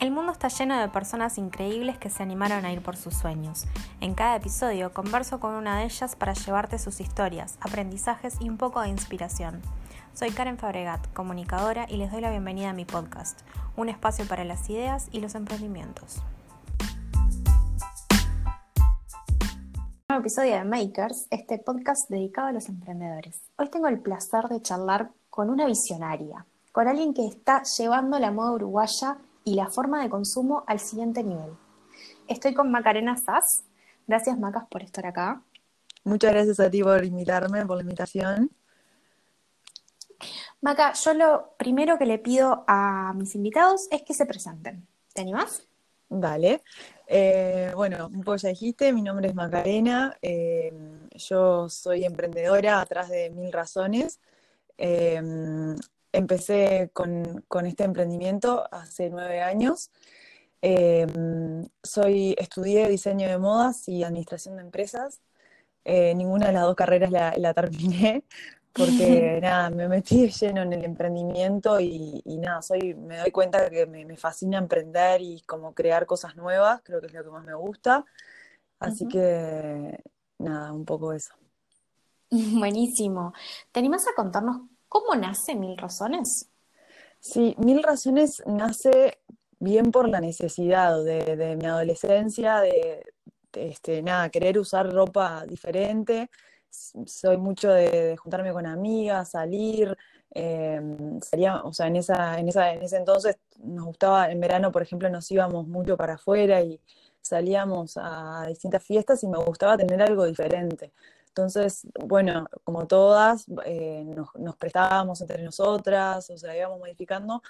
El mundo está lleno de personas increíbles que se animaron a ir por sus sueños. En cada episodio converso con una de ellas para llevarte sus historias, aprendizajes y un poco de inspiración. Soy Karen Fabregat, comunicadora, y les doy la bienvenida a mi podcast, un espacio para las ideas y los emprendimientos. Nuevo episodio de Makers, este podcast dedicado a los emprendedores. Hoy tengo el placer de charlar con una visionaria, con alguien que está llevando la moda uruguaya y la forma de consumo al siguiente nivel. Estoy con Macarena Sass. Gracias, Macas, por estar acá. Muchas gracias a ti por invitarme, por la invitación. Maca, yo lo primero que le pido a mis invitados es que se presenten. ¿Te animás? Vale. Eh, bueno, un poco ya dijiste, mi nombre es Macarena, eh, yo soy emprendedora atrás de mil razones. Eh, empecé con, este emprendimiento hace nueve años. Eh, soy, estudié diseño de modas y administración de empresas. Eh, ninguna de las dos carreras la, terminé porque nada, me metí lleno en el emprendimiento y, nada, soy, me doy cuenta que me, fascina emprender y como crear cosas nuevas, creo que es lo que más me gusta. Así que nada, un poco eso. Buenísimo. ¿Te animas a contarnos ¿Cómo nace Mil Razones? Sí, Mil Razones nace bien por la necesidad de, mi adolescencia, de, este, nada, querer usar ropa diferente. Soy mucho de, juntarme con amigas, salir. Eh, o sea, en, esa, en, esa, en ese entonces nos gustaba, en verano, por ejemplo, nos íbamos mucho para afuera y salíamos a distintas fiestas y me gustaba tener algo diferente. Entonces, bueno, como todas, eh, nos, prestábamos entre nosotras, o sea, íbamos modificando,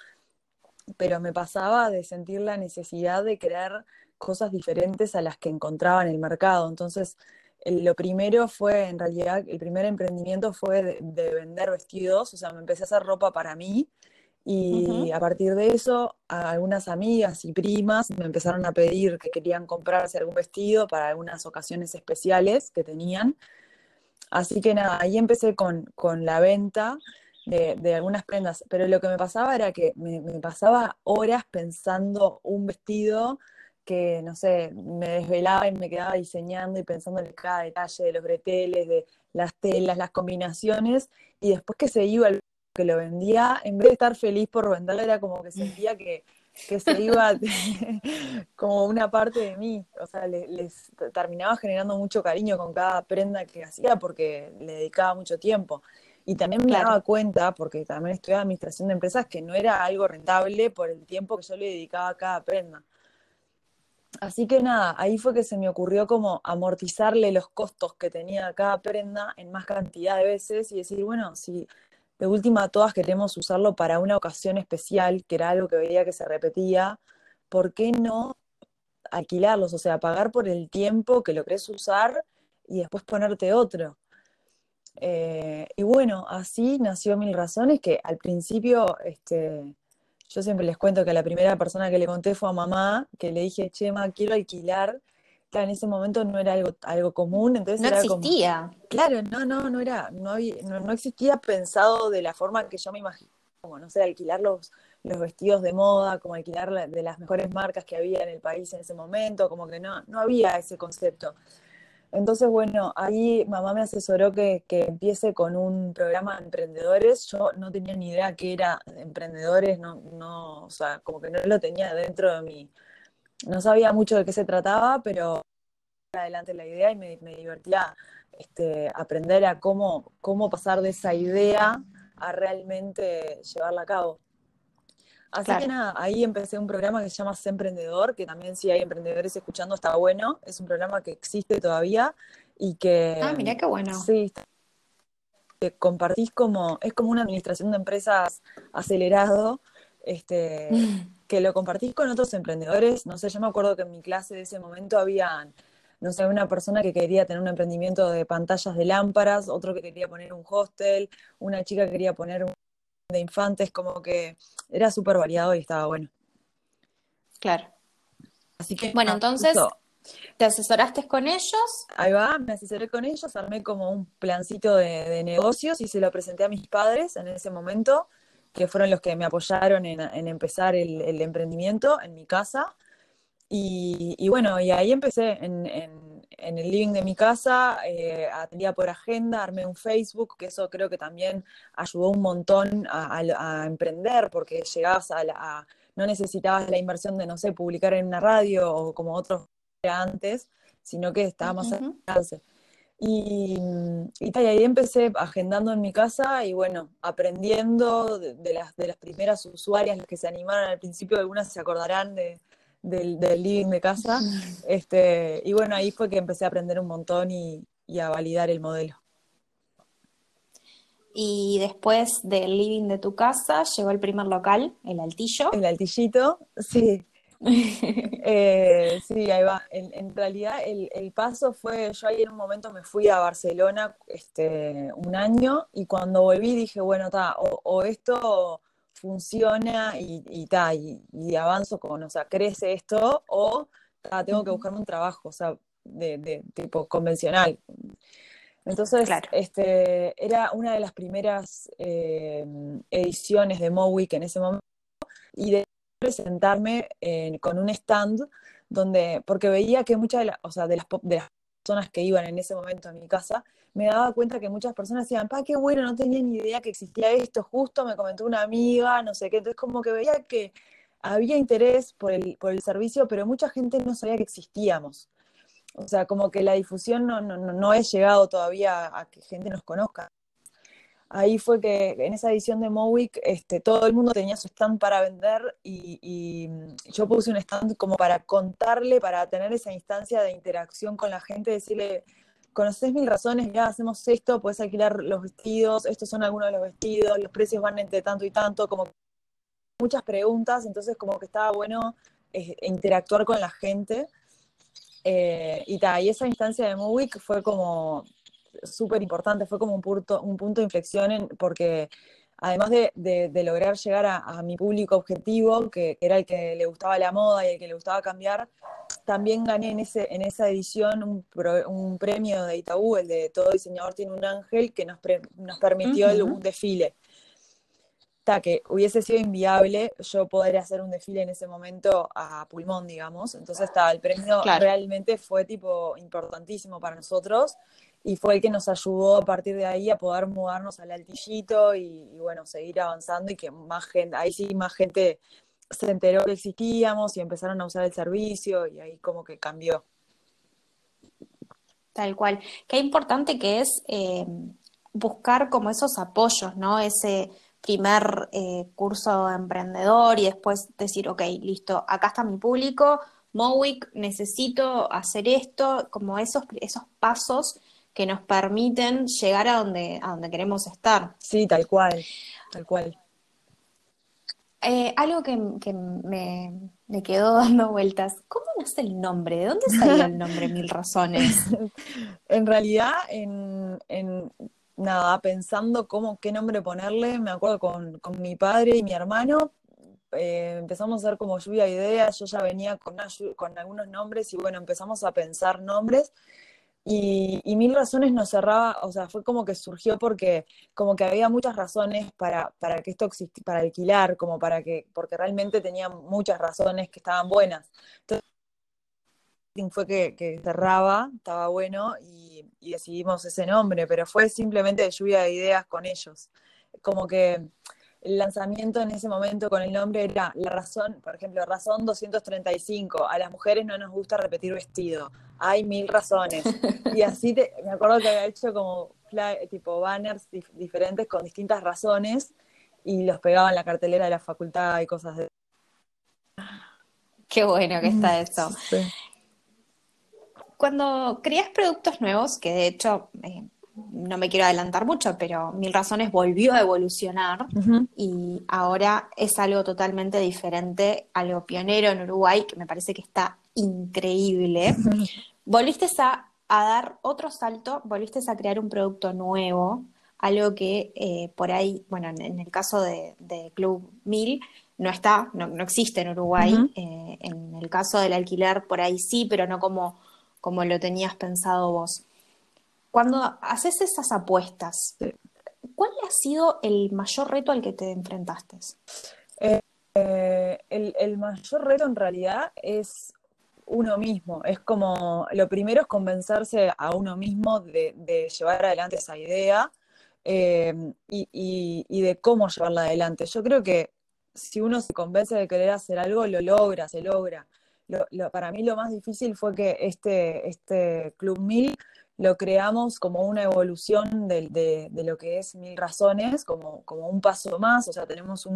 pero me pasaba de sentir la necesidad de crear cosas diferentes a las que encontraba en el mercado. Entonces, lo primero fue, en realidad, el primer emprendimiento fue de, vender vestidos, o sea, me empecé a hacer ropa para mí. Y a partir de eso, algunas amigas y primas me empezaron a pedir que querían comprarse algún vestido para algunas ocasiones especiales que tenían. Así que nada, ahí empecé con, la venta de, algunas prendas, pero lo que me pasaba era que me, pasaba horas pensando un vestido que, no sé, me desvelaba y me quedaba diseñando y pensando en cada detalle de los breteles, de las telas, las combinaciones, y después que se iba el que lo vendía, en vez de estar feliz por venderlo, era como que sentía que, que se iba como una parte de mí, o sea, les, terminaba generando mucho cariño con cada prenda que hacía porque le dedicaba mucho tiempo. Y también me daba cuenta, porque también estudiaba administración de empresas, que no era algo rentable por el tiempo que yo le dedicaba a cada prenda. Así que nada, ahí fue que se me ocurrió como amortizarle los costos que tenía cada prenda en más cantidad de veces y decir, bueno, si de última todas queremos usarlo para una ocasión especial, que era algo que veía que se repetía, ¿por qué no alquilarlos? O sea, pagar por el tiempo que lo querés usar y después ponerte otro. Eh, y bueno, así nació Mil Razones, que al principio, este, yo siempre les cuento que la primera persona que le conté fue a mamá, que le dije, Chema, quiero alquilar en ese momento no era algo, algo común, entonces no existía. claro, no, no, no era, no, había, no, existía pensado de la forma que yo me imagino, como no sé, alquilar los, los vestidos de moda, como alquilar de las mejores marcas que había en el país en ese momento, como que no, no había ese concepto. Entonces, bueno, ahí mamá me asesoró que, que, empiece con un programa de emprendedores. Yo no tenía ni idea qué era emprendedores, no, no, o sea, como que no lo tenía dentro de mi, no sabía mucho de qué se trataba, pero adelante la idea y me, divertía este, aprender a cómo, cómo pasar de esa idea a realmente llevarla a cabo. Así que nada, ahí empecé un programa que se llama Emprendedor, que también si hay emprendedores escuchando está bueno. Es un programa que existe todavía y que... Ah, mira qué bueno. Sí, que compartís como, es como una administración de empresas acelerado, este, que lo compartís con otros emprendedores. No sé, yo me acuerdo que en mi clase de ese momento había, no sé, una persona que quería tener un emprendimiento de pantallas de lámparas, otro que quería poner un hostel, una chica que quería poner un de infantes, como que era súper variado y estaba bueno. Claro. Así que. Bueno, entonces. ¿Te asesoraste con ellos? Ahí va, me asesoré con ellos, armé como un plancito de negocios y se lo presenté a mis padres en ese momento que fueron los que me apoyaron en, empezar el, emprendimiento en mi casa. Y, bueno, y ahí empecé en, el living de mi casa, eh, atendía por agenda, armé un Facebook, que eso creo que también ayudó un montón a, emprender, porque llegabas a, la, no necesitabas la inversión de, no sé, publicar en una radio o como otros antes, sino que estaba más uh alcance. Y, ahí empecé agendando en mi casa y bueno, aprendiendo de, las, de las primeras usuarias, las que se animaron al principio, algunas se acordarán de, del, living de casa. Este, y bueno, ahí fue que empecé a aprender un montón y, y a validar el modelo. Y después del living de tu casa llegó el primer local, el altillo. El altillito, sí. Eh, sí, ahí va. En, realidad el, paso fue, yo ahí en un momento me fui a Barcelona este, un año y cuando volví dije, bueno, ta, o, esto funciona y, y, y, avanzo con, o sea, crece esto o tengo que buscarme un trabajo, o sea, de, tipo convencional. Entonces, este, era una de las primeras eh, ediciones de Mowick en ese momento y de presentarme eh, con un stand donde, porque veía que muchas de, o sea, de, las, de las personas que iban en ese momento a mi casa, me daba cuenta que muchas personas decían, pa, qué bueno, no tenía ni idea que existía esto, justo me comentó una amiga, no sé qué, entonces como que veía que había interés por el, por el servicio, pero mucha gente no sabía que existíamos. O sea, como que la difusión no, no, no he llegado todavía a que gente nos conozca ahí fue que en esa edición de Mowick este, todo el mundo tenía su stand para vender y, yo puse un stand como para contarle, para tener esa instancia de interacción con la gente, decirle, conoces mil razones, ya hacemos esto, puedes alquilar los vestidos, estos son algunos de los vestidos, los precios van entre tanto y tanto, como muchas preguntas, entonces como que estaba bueno eh, interactuar con la gente. Eh, y, ta, y esa instancia de Mowick fue como súper importante, fue como un punto, un punto de inflexión porque además de, lograr llegar a, mi público objetivo, que, era el que le gustaba la moda y el que le gustaba cambiar, también gané en, ese, en esa edición un, premio de Itaú, el de Todo diseñador tiene un ángel, que nos, nos permitió un desfile. Ta, que hubiese sido inviable yo poder hacer un desfile en ese momento a pulmón, digamos. Entonces, está el premio realmente fue tipo importantísimo para nosotros y fue el que nos ayudó a partir de ahí a poder mudarnos al altillito y, bueno, seguir avanzando y que más gente, ahí sí más gente se enteró que existíamos y empezaron a usar el servicio y ahí como que cambió. Tal cual. Qué importante que es eh, buscar como esos apoyos, ¿no? Ese primer eh, curso emprendedor y después decir, ok, listo, acá está mi público, Mowick, necesito hacer esto, como esos, esos pasos que nos permiten llegar a donde, a donde queremos estar. Sí, tal cual, tal cual. Eh, algo que, me, quedó dando vueltas, ¿cómo nace el nombre? ¿De dónde salió el nombre Mil Razones? en realidad, en, nada, pensando cómo, qué nombre ponerle, me acuerdo con, mi padre y mi hermano, eh, empezamos a hacer como lluvia de ideas, yo ya venía con, con algunos nombres y bueno, empezamos a pensar nombres y, Mil Razones nos cerraba, o sea, fue como que surgió porque como que había muchas razones para, para que esto existiera, para alquilar, como para que, porque realmente tenía muchas razones que estaban buenas. Entonces, fue que, cerraba, estaba bueno y, decidimos ese nombre, pero fue simplemente de lluvia de ideas con ellos. Como que el lanzamiento en ese momento con el nombre era la razón, por ejemplo, razón 235, a las mujeres no nos gusta repetir vestido, hay mil razones. Y así me acuerdo que había hecho como tipo banners diferentes con distintas razones y los pegaba en la cartelera de la facultad y cosas de... Qué bueno que está eso. Cuando creas productos nuevos, que de hecho eh, no me quiero adelantar mucho, pero Mil Razones volvió a evolucionar y ahora es algo totalmente diferente, algo pionero en Uruguay, que me parece que está increíble. Volviste a, dar otro salto, volviste a crear un producto nuevo, algo que eh, por ahí, bueno, en, el caso de, Club Mil, no está, no, existe en Uruguay. Eh, en el caso del alquiler, por ahí sí, pero no como, como lo tenías pensado vos. Cuando haces esas apuestas, cuál ha sido el mayor reto al que te enfrentaste? Eh, el, mayor reto en realidad es uno mismo. Es como, lo primero es convencerse a uno mismo de, llevar adelante esa idea eh, y, de cómo llevarla adelante. Yo creo que si uno se convence de querer hacer algo, lo logra, se logra. para mí lo más difícil fue que este, este Club Mil lo creamos como una evolución de, lo que es Mil Razones, como, como un paso más, o sea, tenemos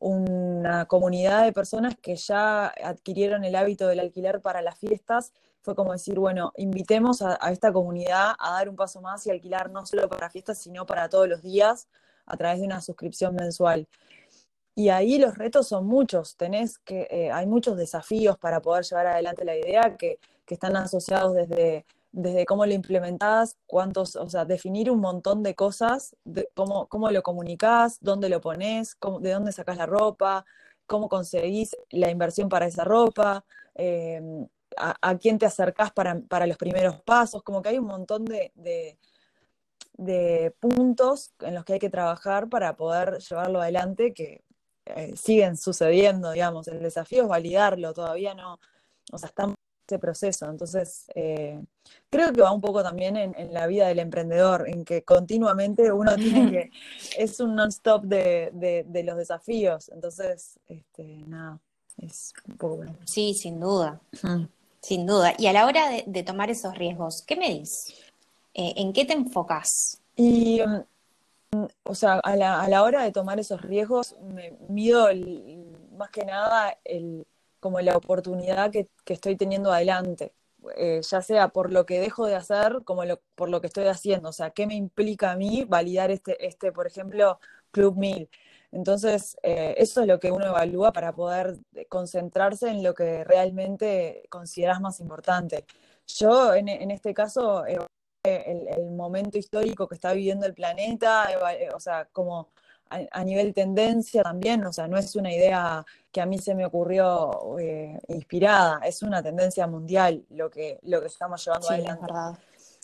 una comunidad de personas que ya adquirieron el hábito del alquiler para las fiestas, fue como decir, bueno, invitemos a, esta comunidad a dar un paso más y alquilar no solo para fiestas, sino para todos los días a través de una suscripción mensual. Y ahí los retos son muchos, tenés que, eh, hay muchos desafíos para poder llevar adelante la idea que, que están asociados desde desde cómo lo implementás, cuántos, o sea, definir un montón de cosas, cómo, cómo lo comunicás, dónde lo pones, de dónde sacás la ropa, cómo conseguís la inversión para esa ropa, em, a, quién te acercás para, los primeros pasos, como que hay un montón de, de, puntos en los que hay que trabajar para poder llevarlo adelante que eh, siguen sucediendo, digamos. El desafío es validarlo, todavía no, o sea, estamos este proceso. Entonces, eh, creo que va un poco también en, la vida del emprendedor, en que continuamente uno tiene que, es un non-stop de, los desafíos. Entonces, este, nada, es un poco bueno. Sí, sin duda, sin duda. Y a la hora de, tomar esos riesgos, ¿qué me dices? Eh, ¿En qué te enfocas? Y, mm, o sea, a la, a la hora de tomar esos riesgos, me mido más que nada el como la oportunidad que, estoy teniendo adelante, eh, ya sea por lo que dejo de hacer como por lo que estoy haciendo, o sea, ¿qué me implica a mí validar este, este por ejemplo, Club 1000? Entonces, eh, eso es lo que uno evalúa para poder concentrarse en lo que realmente consideras más importante. Yo, en, este caso, el, momento histórico que está viviendo el planeta, o sea, como a, nivel tendencia también, o sea, no es una idea que a mí se me ocurrió eh, inspirada, es una tendencia mundial lo que, lo que estamos llevando adelante.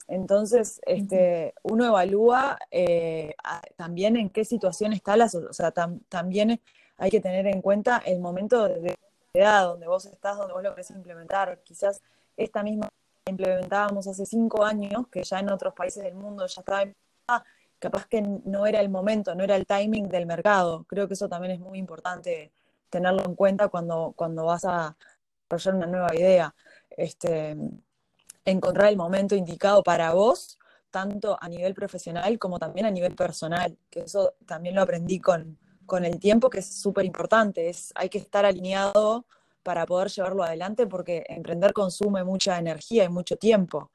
Entonces, este, uno evalúa eh, también en qué situación está la o sea, también hay que tener en cuenta el momento de edad donde vos estás, donde vos lo querés implementar. Quizás esta misma implementábamos hace cinco años, que ya en otros países del mundo ya estaba implementada, capaz que no era el momento, no era el timing del mercado. Creo que eso también es muy importante tenerlo en cuenta cuando, cuando vas a desarrollar una nueva idea. Este, encontrar el momento indicado para vos, tanto a nivel profesional como también a nivel personal, que eso también lo aprendí con, con el tiempo, que es súper importante, es, hay que estar alineado para poder llevarlo adelante porque emprender consume mucha energía y mucho tiempo.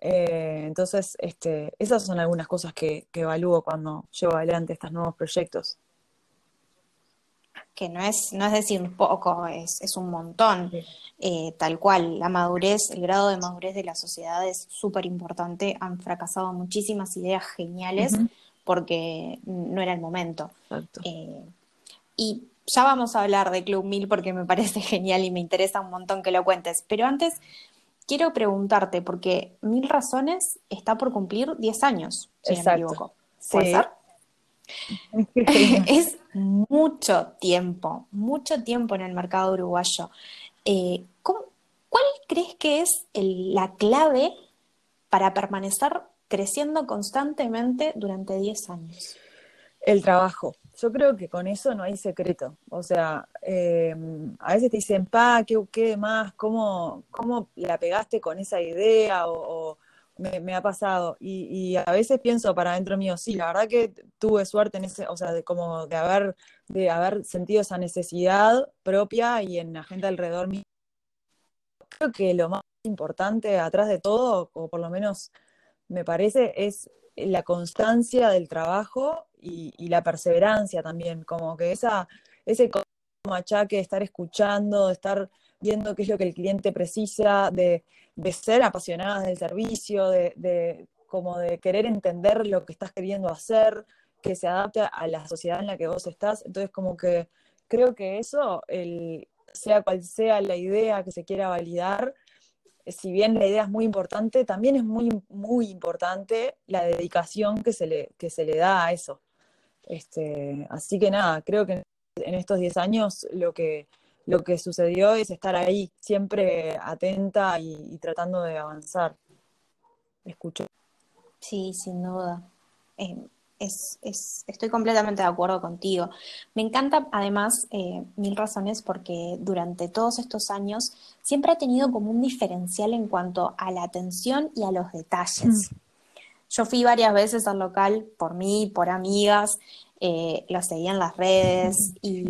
Eh, entonces, este, esas son algunas cosas que, evalúo cuando llevo adelante estos nuevos proyectos. Que no es, no es decir poco, es, es un montón. Eh, tal cual, la madurez, el grado de madurez de la sociedad es súper importante. Han fracasado muchísimas ideas geniales porque no era el momento. Eh, y ya vamos a hablar de Club Mil porque me parece genial y me interesa un montón que lo cuentes. Pero antes, quiero preguntarte, porque Mil Razones está por cumplir 10 años, si no me equivoco. ¿Puede ser? es mucho tiempo, mucho tiempo en el mercado uruguayo. Eh, ¿Cuál crees que es la clave para permanecer creciendo constantemente durante 10 años? El trabajo yo creo que con eso no hay secreto. O sea, eh, a veces te dicen, pa, ¿qué, qué más? ¿Cómo, ¿Cómo la pegaste con esa idea? O, me, ha pasado. Y, a veces pienso para adentro mío, sí, la verdad que tuve suerte en ese, o sea, de como de haber, de haber sentido esa necesidad propia y en la gente alrededor mío. Creo que lo más importante atrás de todo, o por lo menos me parece, es la constancia del trabajo y, la perseverancia también, como que esa, ese como achaque de estar escuchando, de estar viendo qué es lo que el cliente precisa, de, ser apasionadas del servicio, de, como de querer entender lo que estás queriendo hacer, que se adapte a la sociedad en la que vos estás. Entonces, como que creo que eso, el, sea cual sea la idea que se quiera validar, si bien la idea es muy importante, también es muy, muy importante la dedicación que se le, que se le da a eso. Este, así que nada, creo que en estos 10 años lo que, lo que sucedió es estar ahí, siempre atenta y, tratando de avanzar. Escucho. Sí, sin duda. Eh, es, estoy completamente de acuerdo contigo. Me encanta además eh, Mil Razones porque durante todos estos años siempre ha tenido como un diferencial en cuanto a la atención y a los detalles. Mm. Yo fui varias veces al local por mí, por amigas, eh, lo seguía en las redes y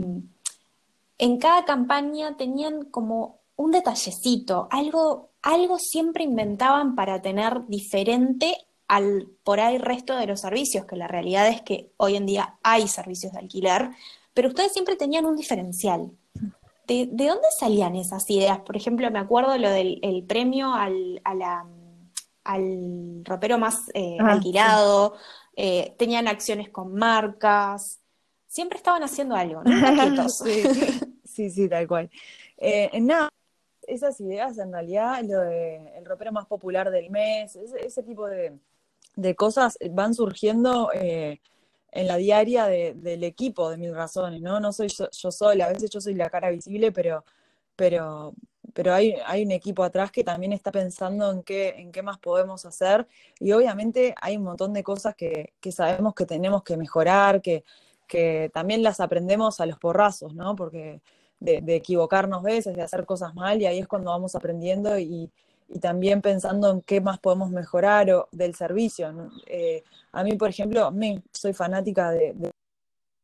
en cada campaña tenían como un detallecito, algo, algo siempre inventaban para tener diferente al por ahí resto de los servicios, que la realidad es que hoy en día hay servicios de alquiler, pero ustedes siempre tenían un diferencial. ¿De, dónde salían esas ideas? Por ejemplo, me acuerdo lo del premio al, al ropero más eh, ah, alquilado, eh, tenían acciones con marcas, siempre estaban haciendo algo, ¿no? sí, sí, tal cual. Eh, nada, esas ideas en realidad, lo de el ropero más popular del mes, ese tipo de, de cosas van surgiendo eh, en la diaria del equipo de Mil Razones, ¿no? No soy yo, sola, a veces yo soy la cara visible, pero, pero, pero hay, hay, un equipo atrás que también está pensando en qué, en qué más podemos hacer y obviamente hay un montón de cosas que, sabemos que tenemos que mejorar, que, que también las aprendemos a los porrazos, ¿no? Porque de, de equivocarnos veces, de hacer cosas mal y ahí es cuando vamos aprendiendo y, y también pensando en qué más podemos mejorar o, del servicio. Eh, a mí, por ejemplo, me, soy fanática de,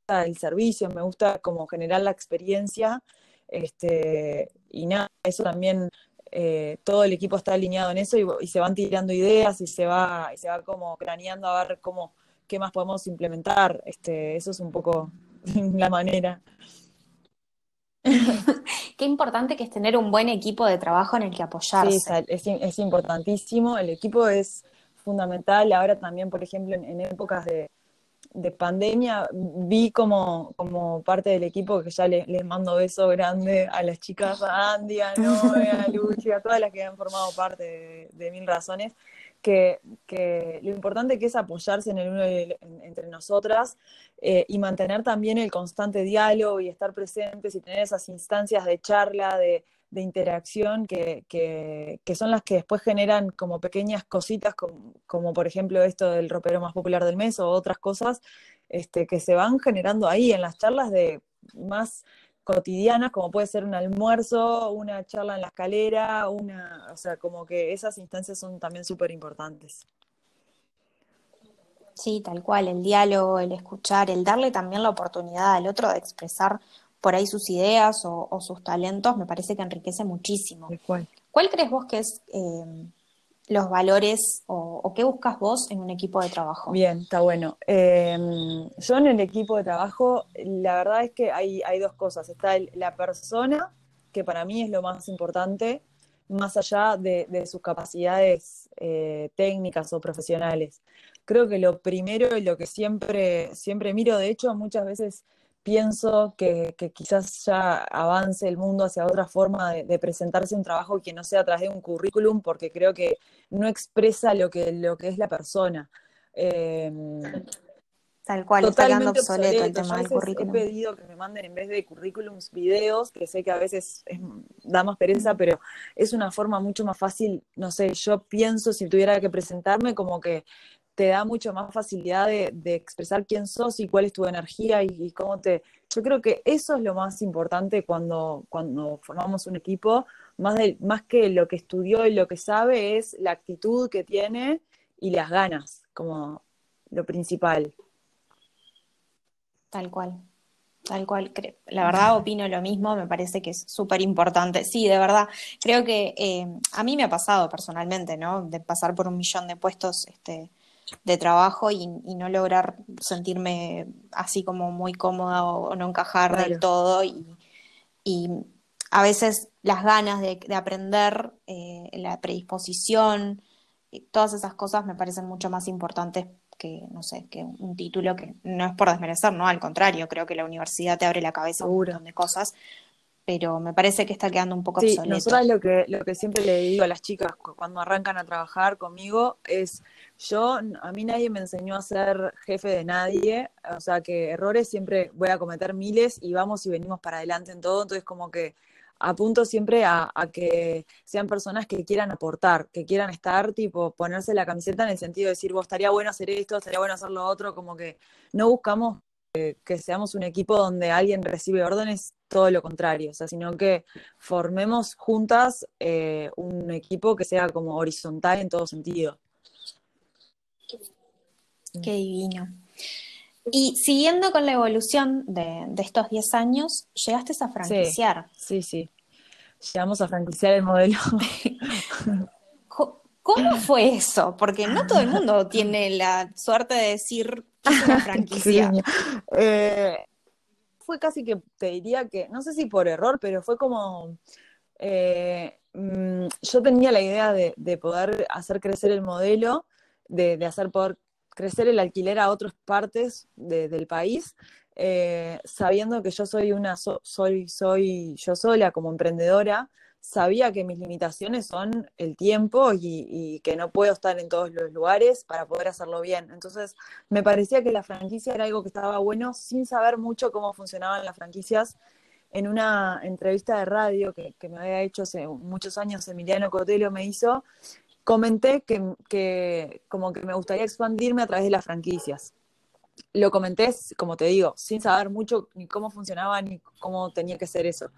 del servicio, me gusta como generar la experiencia este, y nada, eso también eh, todo el equipo está alineado en eso y, se van tirando ideas y se va, y se va como craneando a ver cómo, qué más podemos implementar. Este, eso es un poco la manera. Qué importante que es tener un buen equipo de trabajo en el que apoyarse. Sí, es, importantísimo. El equipo es fundamental. Ahora también, por ejemplo, en, épocas de, pandemia, vi como, como parte del equipo que ya les, mando beso grande a las chicas, a Andy, a Noé, a Luchi, a todas las que han formado parte de Mil Razones que, lo importante que es apoyarse en el uno entre nosotras eh, y mantener también el constante diálogo y estar presentes y tener esas instancias de charla, de, interacción que, son las que después generan como pequeñas cositas, como, por ejemplo esto del ropero más popular del mes o otras cosas este, que se van generando ahí en las charlas de más cotidianas, como puede ser un almuerzo, una charla en la escalera, una, o sea, como que esas instancias son también súper importantes. Sí, tal cual, el diálogo, el escuchar, el darle también la oportunidad al otro de expresar por ahí sus ideas o, sus talentos, me parece que enriquece muchísimo. ¿Cuál? ¿Cuál crees vos que es eh, los valores o, qué buscas vos en un equipo de trabajo? Bien, está bueno. Em, yo en el equipo de trabajo, la verdad es que hay, hay dos cosas. Está la persona, que para mí es lo más importante, más allá de, sus capacidades eh, técnicas o profesionales. Creo que lo primero y lo que siempre, siempre miro, de hecho, muchas veces pienso que, quizás ya avance el mundo hacia otra forma de, presentarse un trabajo que no sea a través de un currículum, porque creo que no expresa lo que, lo que es la persona. Em, Tal cual, está quedando obsoleto, el tema del currículum. He pedido que me manden en vez de currículums videos, que sé que a veces da más pereza, pero es una forma mucho más fácil, no sé, yo pienso si tuviera que presentarme como que te da mucho más facilidad de, expresar quién sos y cuál es tu energía y, cómo te... Yo creo que eso es lo más importante cuando, cuando formamos un equipo, más, de, más que lo que estudió y lo que sabe, es la actitud que tiene y las ganas, como lo principal. Tal cual, tal cual. La verdad opino lo mismo, me parece que es súper importante. Sí, de verdad, creo que eh, a mí me ha pasado personalmente, ¿no? De pasar por un millón de puestos este, de trabajo y, no lograr sentirme así como muy cómoda o, no encajar del todo y, a veces las ganas de, aprender, eh, la predisposición, todas esas cosas me parecen mucho más importantes que, no sé, que un título que no es por desmerecer, no, al contrario, creo que la universidad te abre la cabeza a un montón de cosas, pero me parece que está quedando un poco sí, obsoleto. Nosotras lo que, lo que siempre le digo a las chicas cuando arrancan a trabajar conmigo es, yo, a mí nadie me enseñó a ser jefe de nadie, o sea que errores siempre voy a cometer miles y vamos y venimos para adelante en todo, entonces como que apunto siempre a, que sean personas que quieran aportar, que quieran estar, tipo, ponerse la camiseta en el sentido de decir, vos estaría bueno hacer esto, estaría bueno hacer lo otro, como que no buscamos que seamos un equipo donde alguien recibe órdenes, todo lo contrario, o sea, sino que formemos juntas eh, un equipo que sea como horizontal en todo sentido. Qué divino. Y siguiendo con la evolución de, estos 10 años, llegaste a franquiciar. Sí, sí, Llegamos a franquiciar el modelo. ¿Cómo fue eso? Porque no todo el mundo tiene la suerte de decir que es una franquicia. Eh, fue casi que te diría que, no sé si por error, pero fue como. Eh, mm, yo tenía la idea de, poder hacer crecer el modelo, de, hacer poder crecer el alquiler a otras partes del país, eh, sabiendo que yo soy una, soy, soy yo sola como emprendedora, sabía que mis limitaciones son el tiempo y, que no puedo estar en todos los lugares para poder hacerlo bien. Entonces, me parecía que la franquicia era algo que estaba bueno sin saber mucho cómo funcionaban las franquicias. En una entrevista de radio que, me había hecho hace muchos años, Emiliano Cotelo me hizo, comenté que, como que me gustaría expandirme a través de las franquicias. Lo comenté, como te digo, sin saber mucho ni cómo funcionaba ni cómo tenía que ser eso.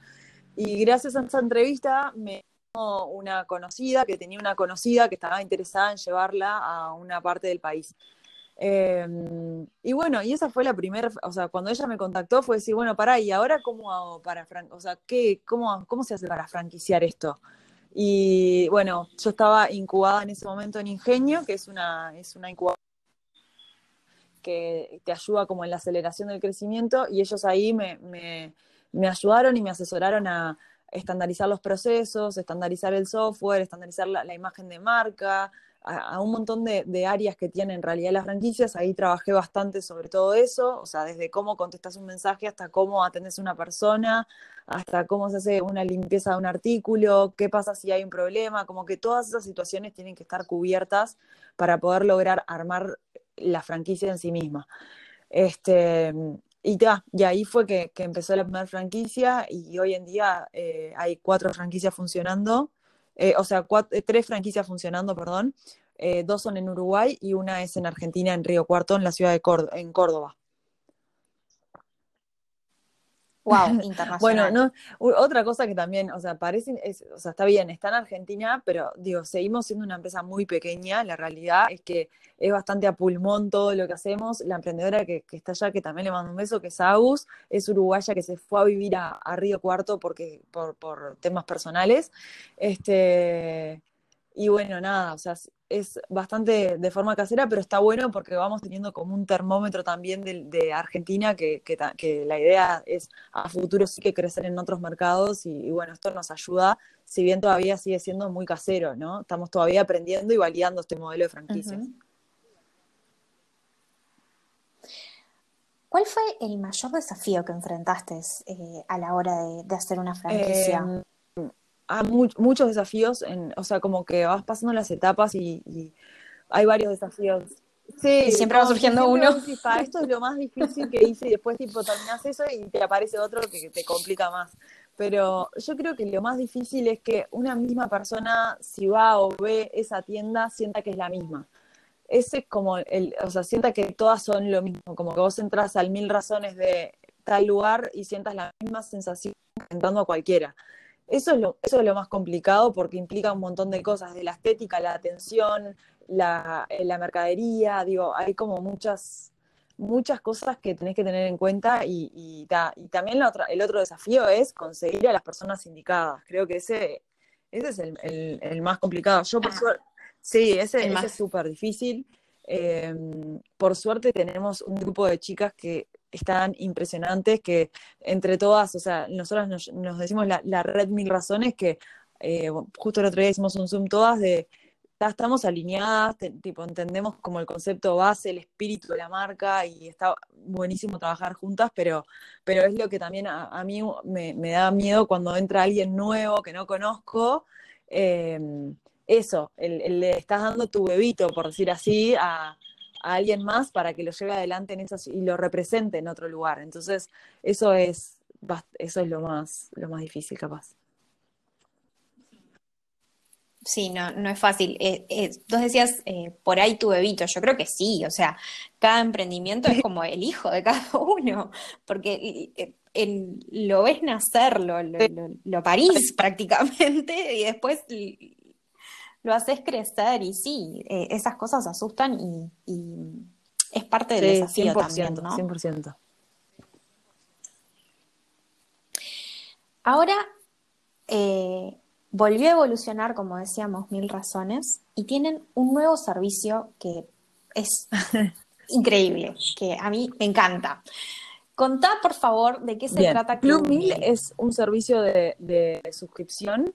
Y gracias a esa entrevista me una conocida, que tenía una conocida que estaba interesada en llevarla a una parte del país. Em, y bueno, y esa fue la primera, o sea, cuando ella me contactó fue decir, bueno, pará, ¿y ahora cómo hago para, o sea, ¿qué, cómo, cómo se hace para franquiciar esto? Y bueno, yo estaba incubada en ese momento en Ingenio, que es una, es una incubadora que te ayuda como en la aceleración del crecimiento, y ellos ahí me, me, ayudaron y me asesoraron a estandarizar los procesos, estandarizar el software, estandarizar la imagen de marca, a, un montón de, áreas que tienen en realidad las franquicias. Ahí trabajé bastante sobre todo eso, o sea, desde cómo contestas un mensaje hasta cómo atendes a una persona, hasta cómo se hace una limpieza de un artículo, qué pasa si hay un problema, como que todas esas situaciones tienen que estar cubiertas para poder lograr armar la franquicia en sí misma. Este, y, y ahí fue que, empezó la primera franquicia y hoy en día eh, hay cuatro franquicias funcionando eh, o sea, eh, tres franquicias funcionando, perdón. Eh, dos son en Uruguay y una es en Argentina, en Río Cuarto, en la ciudad de en Córdoba. Wow, internacional. bueno, no, otra cosa que también, o sea, parece, o sea, está bien, está en Argentina, pero digo, seguimos siendo una empresa muy pequeña. La realidad es que es bastante a pulmón todo lo que hacemos. La emprendedora que, está allá, que también le mando un beso, que es Agus, es uruguaya que se fue a vivir a, Río Cuarto porque, por, por temas personales. Este, y bueno, nada, o sea, es bastante de forma casera, pero está bueno porque vamos teniendo como un termómetro también de, Argentina, que, la idea es a futuro sí que crecer en otros mercados y, bueno, esto nos ayuda, si bien todavía sigue siendo muy casero, ¿no? Estamos todavía aprendiendo y validando este modelo de franquicias. ¿Cuál fue el mayor desafío que enfrentaste eh, a la hora de, hacer una franquicia? Em, hay muchos desafíos, en, o sea, como que vas pasando las etapas y, hay varios desafíos. Sí, y siempre va surgiendo uno. esto es lo más difícil que hice y después tipo terminas eso y te aparece otro que te complica más. Pero yo creo que lo más difícil es que una misma persona, si va o ve esa tienda, sienta que es la misma. Ese es como el, o sea, sienta que todas son lo mismo, como que vos entras al mil razones de tal lugar y sientas la misma sensación entrando a cualquiera. Eso es, lo, eso es lo más complicado porque implica un montón de cosas, de la estética, la atención, la, eh, la mercadería, digo, hay como muchas, muchas cosas que tenés que tener en cuenta y, y, y también la otra, el otro desafío es conseguir a las personas indicadas. Creo que ese, ese es el, el, más complicado. Yo por suerte, sí, ese, ese es súper difícil. Em, por suerte tenemos un grupo de chicas que están impresionantes, que entre todas, o sea, nosotras nos, decimos la, red Mil Razones, que eh, justo el otro día hicimos un Zoom todas de estamos alineadas, tipo, entendemos como el concepto base, el espíritu de la marca y está buenísimo trabajar juntas, pero, pero es lo que también a, mí me, da miedo cuando entra alguien nuevo que no conozco. Em, eso, el, le estás dando tu bebito, por decir así, a, alguien más para que lo lleve adelante en esas, y lo represente en otro lugar. Entonces, eso es, eso es lo más, lo más difícil capaz. Sí, no, no es fácil. Eh, eh, tú decías, eh, por ahí tu bebito, yo creo que sí, o sea, cada emprendimiento es como el hijo de cada uno, porque lo ves nacer, lo, lo, parís prácticamente y después lo haces crecer y sí, esas cosas asustan y, es parte del desafío también, ¿no? 100%. Ahora, eh, volvió a evolucionar, como decíamos, mil razones, y tienen un nuevo servicio que es increíble, que a mí me encanta. Contá, por favor, de qué se trata Club Mil es un servicio de, suscripción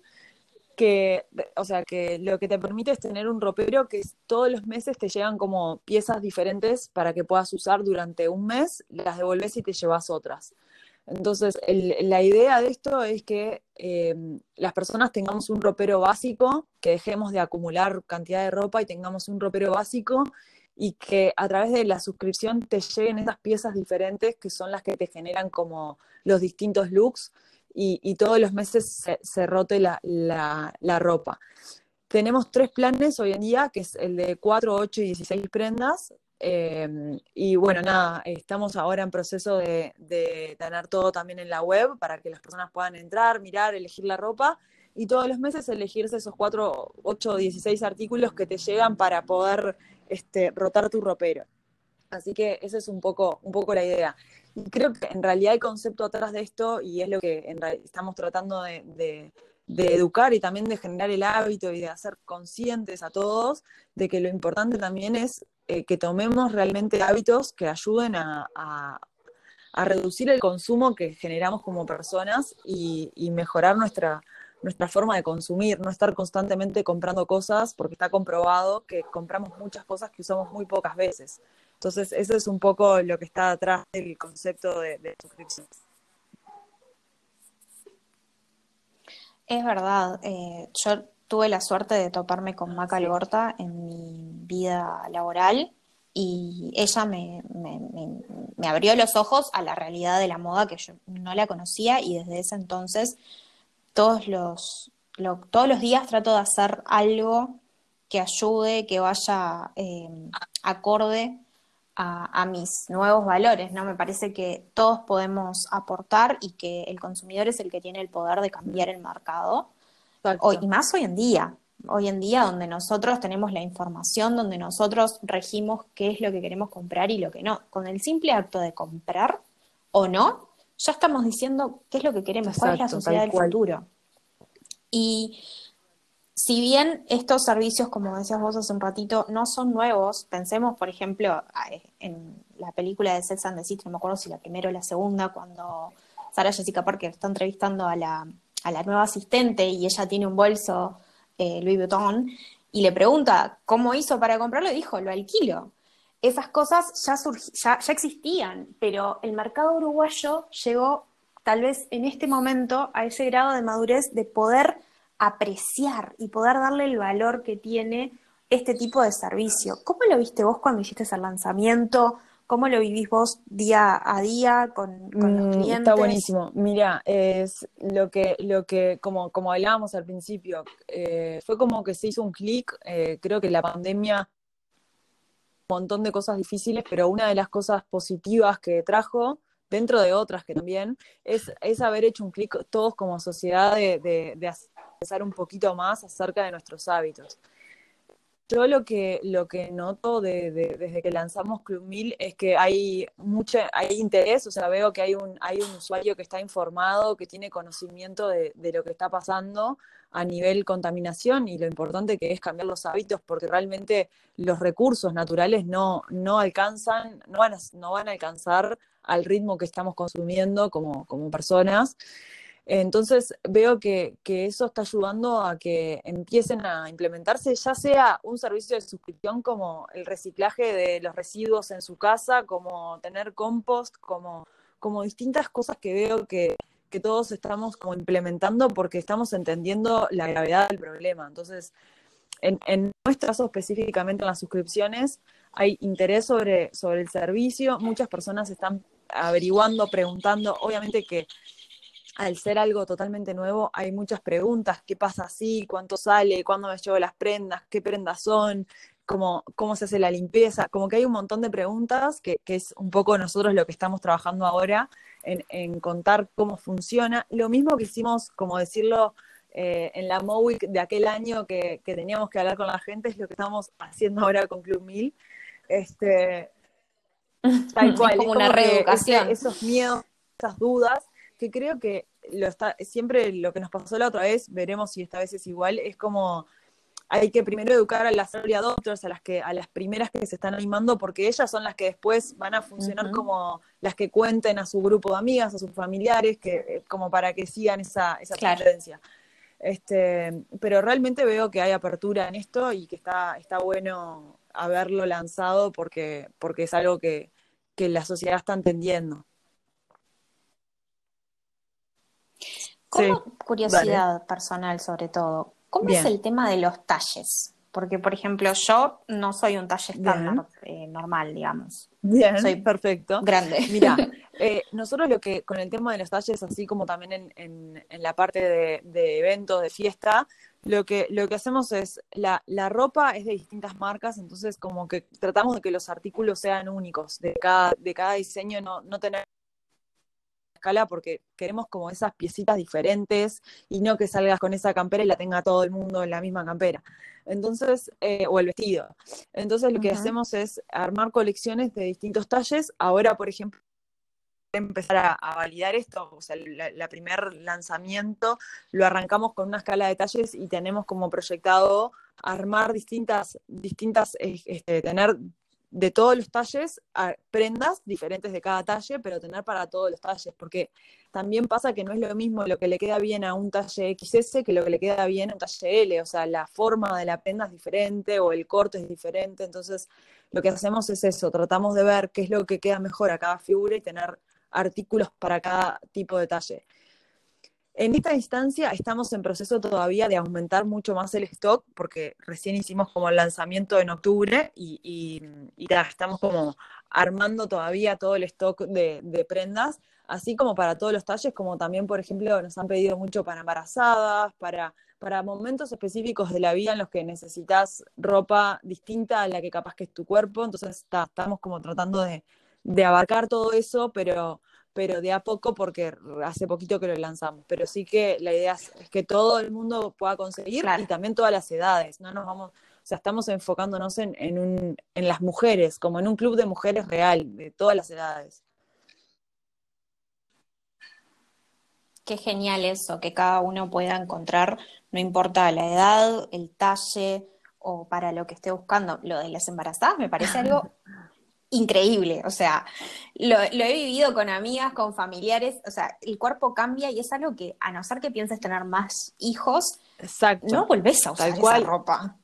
que, o sea, que lo que te permite es tener un ropero que todos los meses te llegan como piezas diferentes para que puedas usar durante un mes, las devolves y te llevas otras. Entonces, la idea de esto es que eh, las personas tengamos un ropero básico, que dejemos de acumular cantidad de ropa y tengamos un ropero básico y que a través de la suscripción te lleguen esas piezas diferentes que son las que te generan como los distintos looks y, todos los meses se, rote la, la, ropa. Tenemos tres planes hoy en día, que es el de 4, 8 y 16 prendas, Em, y bueno, nada, estamos ahora en proceso de, tener todo también en la web para que las personas puedan entrar, mirar, elegir la ropa y todos los meses elegirse esos 4, 8, 16 artículos que te llegan para poder este, rotar tu ropero. Así que esa es un poco, un poco la idea. Y creo que en realidad hay concepto atrás de esto y es lo que estamos tratando de educar y también de generar el hábito y de hacer conscientes a todos de que lo importante también es eh, que tomemos realmente hábitos que ayuden a, reducir el consumo que generamos como personas y, mejorar nuestra, nuestra forma de consumir, no estar constantemente comprando cosas, porque está comprobado que compramos muchas cosas que usamos muy pocas veces. Entonces, eso es un poco lo que está detrás del concepto de, de suscripción. Es verdad, eh, yo tuve la suerte de toparme con Maca Algorta en mi vida laboral y ella me, abrió los ojos a la realidad de la moda que yo no la conocía y desde ese entonces todos los, todos los días trato de hacer algo que ayude, que vaya eh, acorde a, mis nuevos valores, ¿no? Me parece que todos podemos aportar y que el consumidor es el que tiene el poder de cambiar el mercado. Hoy, y más hoy en día, hoy en día donde nosotros tenemos la información, donde nosotros regimos qué es lo que queremos comprar y lo que no. Con el simple acto de comprar o no, ya estamos diciendo qué es lo que queremos, cuál es la sociedad del futuro. Y si bien estos servicios, como decías vos hace un ratito, no son nuevos, pensemos, por ejemplo, en la película de Sex and the City, no me acuerdo si la primera o la segunda, cuando Sara Jessica Parker está entrevistando a la, a la nueva asistente y ella tiene un bolso eh, Louis Vuitton y le pregunta cómo hizo para comprarlo y dijo, lo alquilo. Esas cosas ya, ya existían, pero el mercado uruguayo llegó tal vez en este momento a ese grado de madurez de poder apreciar y poder darle el valor que tiene este tipo de servicio. ¿Cómo lo viste vos cuando hiciste ese lanzamiento? ¿Cómo lo vivís vos día a día con, los mm, clientes? Está buenísimo. Mira, es lo que, lo que como, como hablábamos al principio, eh, fue como que se hizo un clic. Eh, creo que la pandemia un montón de cosas difíciles, pero una de las cosas positivas que trajo, dentro de otras que también, es, es haber hecho un clic todos como sociedad de, de, de, pensar un poquito más acerca de nuestros hábitos. Yo lo que, lo que noto desde que lanzamos Club Mil es que hay mucho, hay interés, o sea, veo que hay un, hay un usuario que está informado, que tiene conocimiento de, lo que está pasando a nivel contaminación y lo importante que es cambiar los hábitos porque realmente los recursos naturales no, no alcanzan, no van, no van a alcanzar al ritmo que estamos consumiendo como, como personas. Entonces veo que, que, eso está ayudando a que empiecen a implementarse ya sea un servicio de suscripción como el reciclaje de los residuos en su casa, como tener compost, como, como distintas cosas que veo que, que todos estamos como implementando porque estamos entendiendo la gravedad del problema. Entonces, en, en nuestro caso específicamente en las suscripciones, hay interés sobre, sobre el servicio, muchas personas están averiguando, preguntando, obviamente que al ser algo totalmente nuevo hay muchas preguntas, ¿qué pasa así? ¿Cuánto sale? ¿Cuándo me llevo las prendas? ¿Qué prendas son? ¿Cómo, cómo se hace la limpieza? Como que hay un montón de preguntas que, que es un poco nosotros lo que estamos trabajando ahora en, en contar cómo funciona. Lo mismo que hicimos, como decirlo, eh, en la MOWIC de aquel año que, que, teníamos que hablar con la gente, es lo que estamos haciendo ahora con Club Mil. Este, tal cual, es como una reeducación. Ese, esos miedos, esas dudas, que creo que lo está, siempre lo que nos pasó la otra vez, veremos si esta vez es igual, es como hay que primero educar a las early adopters, a las que, a las primeras que se están animando, porque ellas son las que después van a funcionar uh -huh. como las que cuenten a su grupo de amigas, a sus familiares, que, eh, como para que sigan esa, esa claro. tendencia. Este, pero realmente veo que hay apertura en esto y que está, está bueno haberlo lanzado porque, porque es algo que, que la sociedad está entendiendo. Sí, curiosidad personal sobre todo, ¿cómo Bien. es el tema de los talles? Porque, por ejemplo, yo no soy un talle estándar eh, normal, digamos. Bien, soy perfecto. Grande. Mira, eh, nosotros lo que, con el tema de los talles, así como también en, en, en la parte de, de evento, de fiesta, lo que, lo que hacemos es, la, la, ropa es de distintas marcas, entonces como que tratamos de que los artículos sean únicos, de cada, de cada diseño, no, no tener escala porque queremos como esas piecitas diferentes y no que salgas con esa campera y la tenga todo el mundo en la misma campera. Entonces, eh, o el vestido. Entonces lo uh -huh. que hacemos es armar colecciones de distintos talles. Ahora, por ejemplo, empezar a, validar esto, o sea, la, primer lanzamiento lo arrancamos con una escala de talles y tenemos como proyectado armar distintas, distintas, este, tener de todos los talles, prendas diferentes de cada talle, pero tener para todos los talles, porque también pasa que no es lo mismo lo que le queda bien a un talle XS que lo que le queda bien a un talle L, o sea, la forma de la prenda es diferente o el corte es diferente, entonces lo que hacemos es eso, tratamos de ver qué es lo que queda mejor a cada figura y tener artículos para cada tipo de talle. En esta instancia estamos en proceso todavía de aumentar mucho más el stock porque recién hicimos como el lanzamiento en octubre y, y, y ya, estamos como armando todavía todo el stock de, de, prendas, así como para todos los talles, como también, por ejemplo, nos han pedido mucho para embarazadas, para, para momentos específicos de la vida en los que necesitas ropa distinta a la que capaz que es tu cuerpo, entonces está, estamos como tratando de, de abarcar todo eso, pero pero de a poco porque hace poquito que lo lanzamos. Pero sí que la idea es, es que todo el mundo pueda conseguir claro. y también todas las edades. No nos vamos, o sea, estamos enfocándonos en, en, un, en las mujeres, como en un club de mujeres real, de todas las edades. Qué genial eso, que cada uno pueda encontrar, no importa la edad, el talle o para lo que esté buscando. Lo de las embarazadas me parece algo increíble, o sea, lo, lo, he vivido con amigas, con familiares, o sea, el cuerpo cambia y es algo que, a no ser que pienses tener más hijos, Exacto. no volvés a usar Tal cual. esa ropa.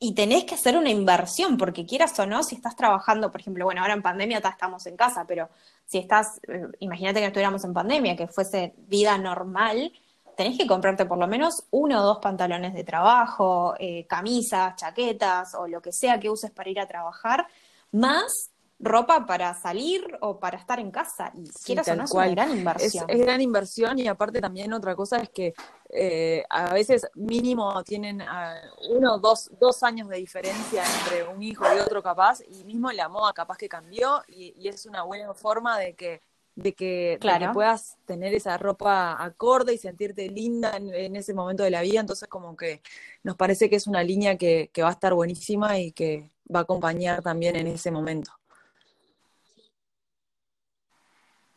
Y tenés que hacer una inversión, porque quieras o no, si estás trabajando, por ejemplo, bueno, ahora en pandemia estamos en casa, pero si estás, eh, imagínate que estuviéramos en pandemia, que fuese vida normal, tenés que comprarte por lo menos uno o dos pantalones de trabajo, eh, camisas, chaquetas o lo que sea que uses para ir a trabajar, más ropa para salir o para estar en casa. Y sí, quieras o no, es una gran inversión. Es, es, gran inversión y aparte también otra cosa es que eh, a veces mínimo tienen uh, uno o dos, dos años de diferencia entre un hijo y otro capaz y mismo la moda capaz que cambió y, y es una buena forma de que de que, claro. de que, puedas tener esa ropa acorde y sentirte linda en, en, ese momento de la vida. Entonces, como que nos parece que es una línea que, que va a estar buenísima y que va a acompañar también en ese momento.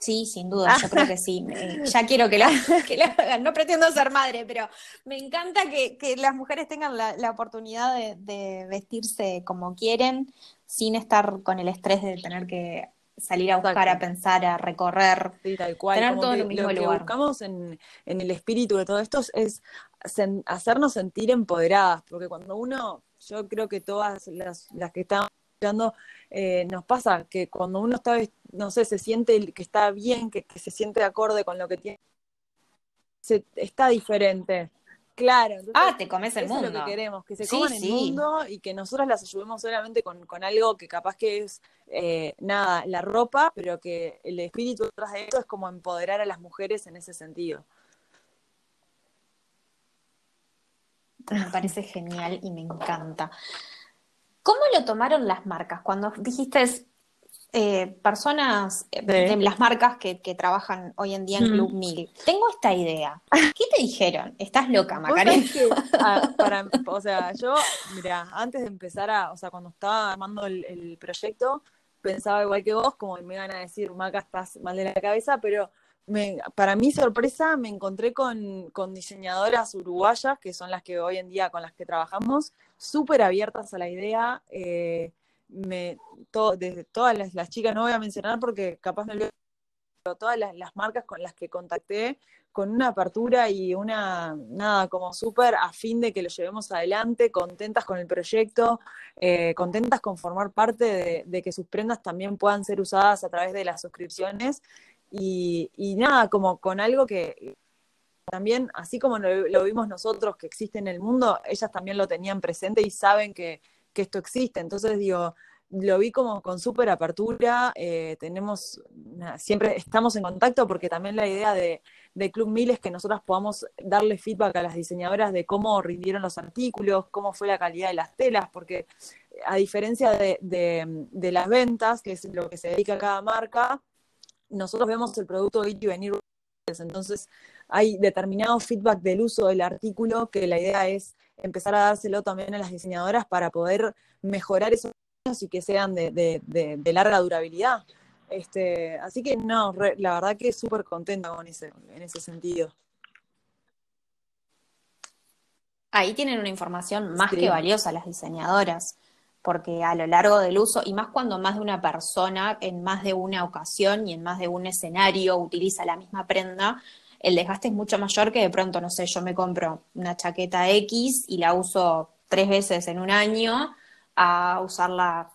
Sí, sin duda, yo creo que sí. ya quiero que la, que la, hagan. No pretendo ser madre, pero me encanta que, que las mujeres tengan la, la oportunidad de, de, vestirse como quieren, sin estar con el estrés de tener que salir a buscar, a pensar, a recorrer. Sí, tal cual. Tener todo en el mismo lo lugar. que buscamos en, en el espíritu de todo esto es hacernos sentir empoderadas, porque cuando uno, yo creo que todas las, las que estamos escuchando, eh, nos pasa que cuando uno está, no sé, se siente que está bien, que, que se siente de acorde con lo que tiene, se, está diferente. Claro, entonces, Ah, te comes el eso mundo. es lo que queremos, que se Sí, coman el sí. mundo y que nosotras las ayudemos solamente con, con algo que capaz que es, eh, nada, la ropa, pero que el espíritu detrás de esto es como empoderar a las mujeres en ese sentido. Me parece genial y me encanta. ¿Cómo lo tomaron las marcas? Cuando dijiste eh, personas eh, de las marcas que, que trabajan hoy en día en Mm. Club Mil, tengo esta idea. ¿Qué te dijeron? Estás loca, Macarena. que, ah, para, o sea, yo, mira, antes de empezar a, o sea, cuando estaba armando el, el proyecto, pensaba igual que vos, como me iban a decir, Maca, estás mal de la cabeza, pero me, para mi sorpresa me encontré con, con diseñadoras uruguayas, que son las que hoy en día con las que trabajamos, súper abiertas a la idea. eh, desde todas las, chicas, no voy a mencionar porque capaz me olvido, pero todas las, las marcas con las que contacté, con una apertura y una, nada, como súper a fin de que lo llevemos adelante, contentas con el proyecto, eh, contentas con formar parte de que sus prendas también puedan ser usadas a través de las suscripciones y, nada, como con algo que también, así como lo, vimos nosotros que existe en el mundo, ellas también lo tenían presente y saben que, que esto existe. Entonces, digo, lo vi como con súper apertura, eh, tenemos, siempre estamos en contacto porque también la idea de, de Club Mil es que nosotras podamos darle feedback a las diseñadoras de cómo rindieron los artículos, cómo fue la calidad de las telas, porque a diferencia de, de las ventas, que es lo que se dedica a cada marca, nosotros vemos el producto ir y venir. Entonces, hay determinado feedback del uso del artículo que la idea es empezar a dárselo también a las diseñadoras para poder mejorar esos diseños y que sean de, de, de, de larga durabilidad. Este, así que no, re, la verdad que súper contenta con ese, en ese sentido. Ahí tienen una información más sí. que valiosa las diseñadoras, porque a lo largo del uso, y más cuando más de una persona en más de una ocasión y en más de un escenario utiliza la misma prenda, el desgaste es mucho mayor que de pronto, no sé, yo me compro una chaqueta X y la uso tres veces en un año a usarla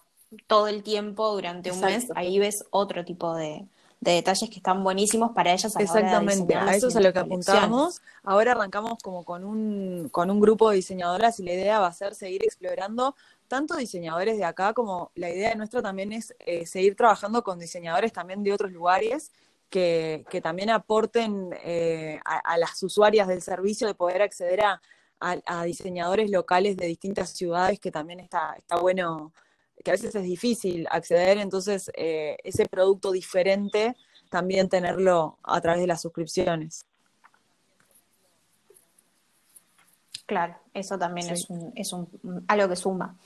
todo el tiempo durante un mes, ahí ves otro tipo de, de, detalles que están buenísimos para ellas a Exactamente, a eso es a lo que apuntamos. Ahora arrancamos como con un, con un grupo de diseñadoras y la idea va a ser seguir explorando tanto diseñadores de acá como la idea nuestra también es eh, seguir trabajando con diseñadores también de otros lugares que, también aporten eh, a, las usuarias del servicio de poder acceder a, diseñadores locales de distintas ciudades, que también está, está bueno, que a veces es difícil acceder, entonces eh, ese producto diferente también tenerlo a través de las suscripciones. Claro, eso también sí. es, un, es un, algo que suma.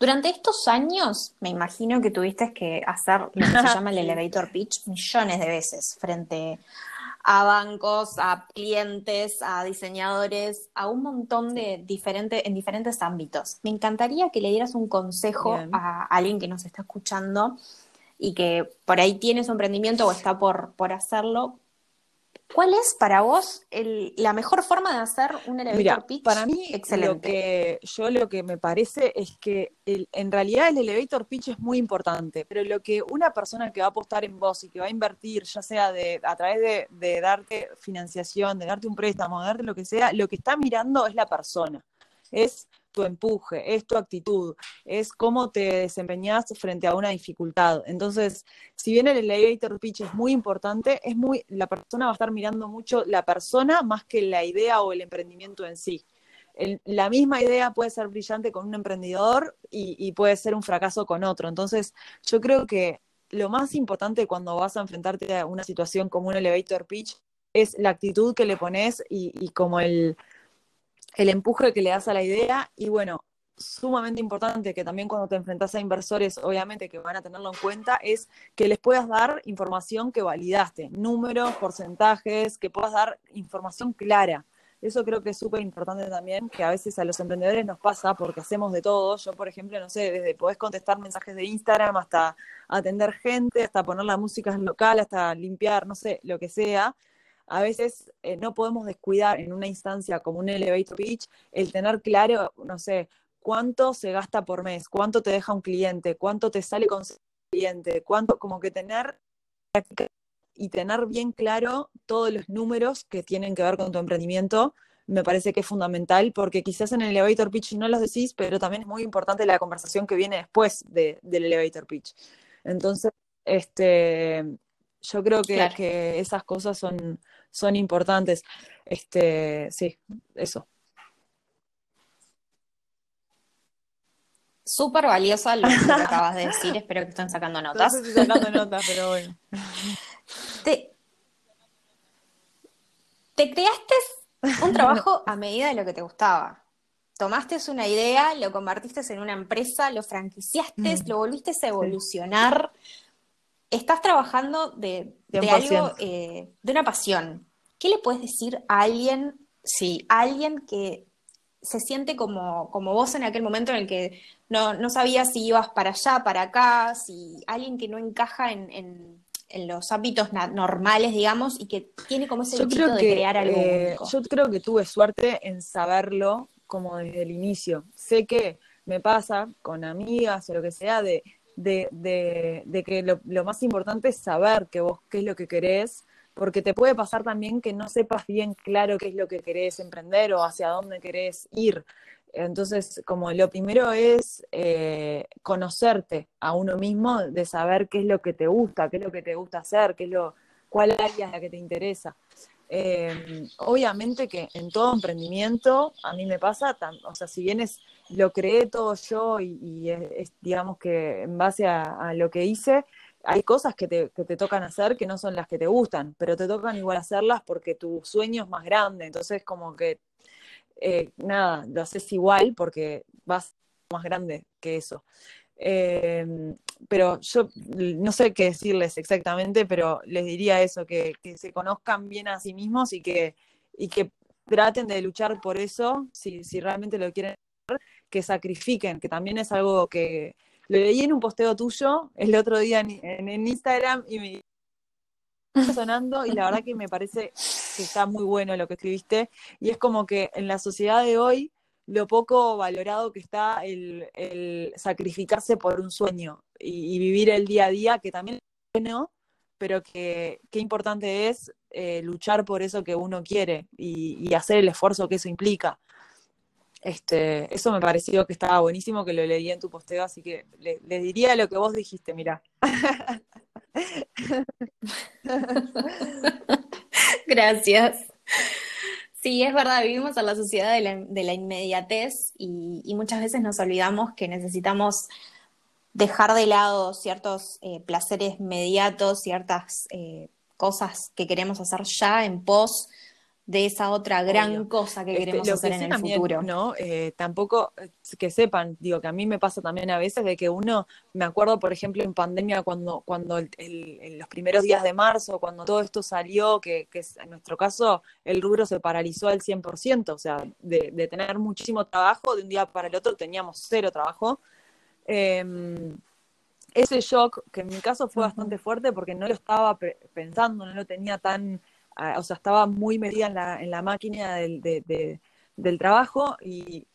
Durante estos años, me imagino que tuviste que hacer lo que se llama el elevator pitch millones de veces frente a bancos, a clientes, a diseñadores, a un montón de diferentes, en diferentes ámbitos. Me encantaría que le dieras un consejo Bien. a alguien que nos está escuchando y que por ahí tiene su emprendimiento o está por, por hacerlo. ¿Cuál es para vos el, la mejor forma de hacer un elevator Mira, pitch? Para mí, Excelente. Lo que, yo lo que me parece es que el, en realidad el elevator pitch es muy importante, pero lo que una persona que va a apostar en vos y que va a invertir, ya sea de, a través de, de darte financiación, de darte un préstamo, de darte lo que sea, lo que está mirando es la persona. Es tu empuje, es tu actitud, es cómo te desempeñas frente a una dificultad. Entonces, si bien el elevator pitch es muy importante, es muy, la persona va a estar mirando mucho la persona más que la idea o el emprendimiento en sí. La misma idea puede ser brillante con un emprendedor y, puede ser un fracaso con otro. Entonces, yo creo que lo más importante cuando vas a enfrentarte a una situación como un elevator pitch es la actitud que le pones y como el, el empuje que le das a la idea y bueno, sumamente importante que también cuando te enfrentas a inversores, obviamente que van a tenerlo en cuenta, es que les puedas dar información que validaste, números, porcentajes, que puedas dar información clara. Eso creo que es súper importante también, que a veces a los emprendedores nos pasa porque hacemos de todo. Yo, por ejemplo, no sé, desde podés contestar mensajes de Instagram hasta atender gente, hasta poner la música local, hasta limpiar, no sé, lo que sea. A veces eh, no podemos descuidar en una instancia como un elevator pitch el tener claro, no sé, cuánto se gasta por mes, cuánto te deja un cliente, cuánto te sale con cliente, cuánto, como que tener y tener bien claro todos los números que tienen que ver con tu emprendimiento, me parece que es fundamental, porque quizás en el elevator pitch no los decís, pero también es muy importante la conversación que viene después del elevator pitch. Entonces, este, yo creo que, que esas cosas son, son importantes. Este, sí, eso. Súper valiosa lo que acabas de decir, espero que estén sacando notas. No sé sacando notas, pero bueno. Te, te creaste un trabajo a medida de lo que te gustaba. Tomaste una idea, lo convertiste en una empresa, lo franquiciaste, mm. lo volviste a evolucionar. Estás trabajando de, algo, eh, de una pasión. ¿Qué le puedes decir a alguien, sí, a alguien que se siente como, como vos en aquel momento en el que no, no sabías si ibas para allá, para acá, si alguien que no encaja en, los hábitos normales, digamos, y que tiene como ese yo de crear algo eh, Yo creo que tuve suerte en saberlo como desde el inicio. Sé que me pasa con amigas o lo que sea de, de, de, que lo, más importante es saber que vos qué es lo que querés, porque te puede pasar también que no sepas bien claro qué es lo que querés emprender o hacia dónde querés ir. Entonces, como lo primero es eh, conocerte a uno mismo, de saber qué es lo que te gusta, qué es lo que te gusta hacer, qué es lo, cuál área es la que te interesa. Eh, obviamente que en todo emprendimiento, a mí me pasa, o sea, si bien es, lo creé todo yo y, es, digamos que en base a, lo que hice, hay cosas que te, que te, tocan hacer que no son las que te gustan, pero te tocan igual hacerlas porque tu sueño es más grande, entonces como que eh, nada, lo haces igual porque vas más grande que eso. Em, pero yo no sé qué decirles exactamente, pero les diría eso, que, se conozcan bien a sí mismos y que, y que traten de luchar por eso, si, si realmente lo quieren que sacrifiquen, que también es algo que lo leí en un posteo tuyo el otro día en, Instagram y me sonando y la verdad que me parece que está muy bueno lo que escribiste y es como que en la sociedad de hoy lo poco valorado que está el, sacrificarse por un sueño y, vivir el día a día, que también es bueno, pero que qué importante es eh, luchar por eso que uno quiere y, hacer el esfuerzo que eso implica. Este, eso me pareció que estaba buenísimo, que lo leí en tu posteo, así que le, diría lo que vos dijiste, mira. Gracias. Sí, es verdad, vivimos en la sociedad de la, inmediatez y, muchas veces nos olvidamos que necesitamos dejar de lado ciertos eh, placeres mediatos, ciertas eh, cosas que queremos hacer ya en pos de esa otra gran cosa que este, queremos hacer en el futuro. ¿no? Eh, tampoco eh, que sepan, digo que a mí me pasa también a veces de que uno, me acuerdo por ejemplo en pandemia cuando, cuando en los primeros días de marzo, cuando todo esto salió, que, que en nuestro caso el rubro se paralizó al 100%, o sea, de, tener muchísimo trabajo, de un día para el otro teníamos cero trabajo. Em, ese shock, que en mi caso fue bastante fuerte porque no lo estaba pensando, no lo tenía tan o sea, estaba muy metida en la, en la máquina del, del trabajo y,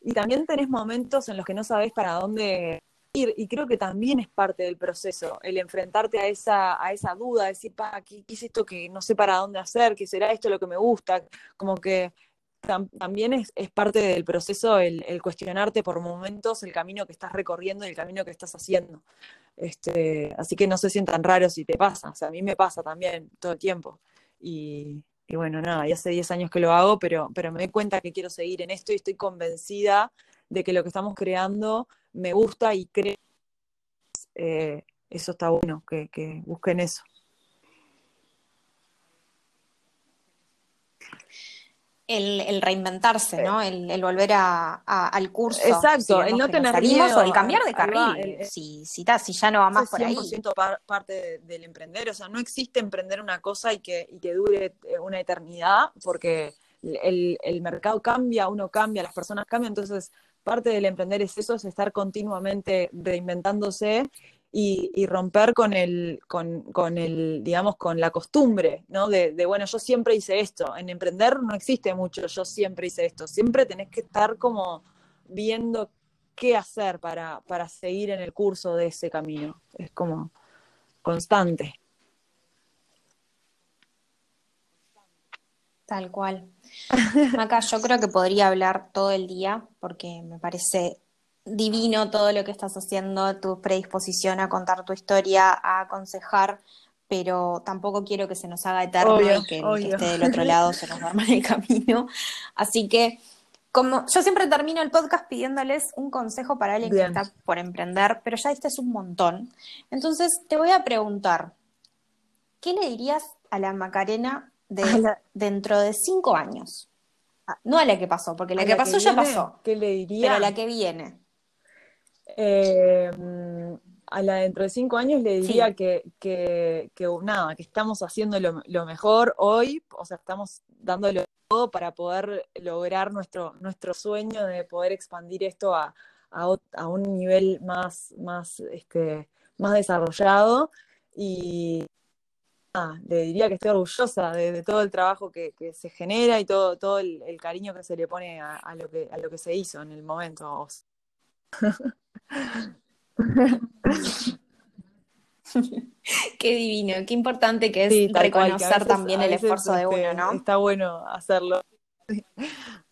y, también tenés momentos en los que no sabés para dónde ir y creo que también es parte del proceso, el enfrentarte a esa, a esa duda, decir, pa, ¿qué, es esto que no sé para dónde hacer? ¿Qué será esto lo que me gusta? Como que también es, es, parte del proceso el, el, cuestionarte por momentos el camino que estás recorriendo y el camino que estás haciendo. Este, así que no se sientan raros si te pasa, o sea, a mí me pasa también todo el tiempo. Y, bueno, nada, ya hace 10 años que lo hago, pero, pero me doy cuenta que quiero seguir en esto y estoy convencida de que lo que estamos creando me gusta y creo eh, eso está bueno, que, que busquen eso. El, reinventarse, ¿no? El, volver a, al curso. Exacto, el no tener miedo. O el cambiar de carril, si, si, si, ya no va más por ahí. 100% parte del emprender, o sea, no existe emprender una cosa y que, y que dure eh, una eternidad, porque el, el mercado cambia, uno cambia, las personas cambian, entonces parte del emprender es eso, es estar continuamente reinventándose y, romper con el, con, el, digamos, con la costumbre, ¿no? De, bueno, yo siempre hice esto. En emprender no existe mucho, yo siempre hice esto. Siempre tenés que estar como viendo qué hacer para, para seguir en el curso de ese camino. Es como constante. Tal cual. Acá yo creo que podría hablar todo el día porque me parece divino todo lo que estás haciendo, tu predisposición a contar tu historia, a aconsejar, pero tampoco quiero que se nos haga eterno y que el que esté del otro lado se nos duerma en el camino. Así que, como yo siempre termino el podcast pidiéndoles un consejo para alguien que está por emprender, pero ya este es un montón. Entonces, te voy a preguntar, ¿qué le dirías a la Macarena de dentro de cinco años? No a la que pasó, porque la que pasó ya pasó. ¿Qué le diría? Pero a la que viene. Eh, a la dentro de cinco años le diría que, que, nada, que estamos haciendo lo, mejor hoy, o sea, estamos dándolo todo para poder lograr nuestro, nuestro sueño de poder expandir esto a, a, un nivel más, más, este, más desarrollado. Y le diría que estoy orgullosa de, todo el trabajo que, se genera y todo, todo el, cariño que se le pone a, lo que, a lo que se hizo en el momento. qué divino, qué importante que es reconocer también el esfuerzo de uno, este, ¿no? Está bueno hacerlo.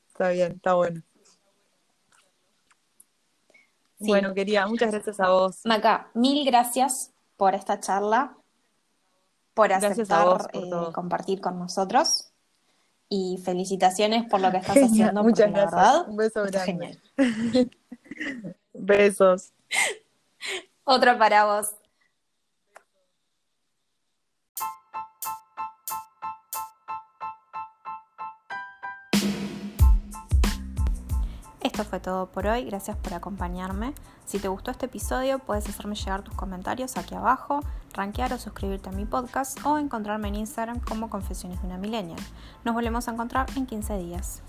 Está bien, está bueno. Bueno, quería, muchas gracias a vos. Maca, mil gracias por esta charla, por aceptar eh, compartir con nosotros. Y felicitaciones por lo que estás haciendo. Muchas gracias. verdad, Un beso grande. Besos. Otro para vos. Esto fue todo por hoy, gracias por acompañarme. Si te gustó este episodio, puedes hacerme llegar tus comentarios aquí abajo, rankear o suscribirte a mi podcast o encontrarme en Instagram como Confesiones de una Millennial. Nos volvemos a encontrar en 15 días.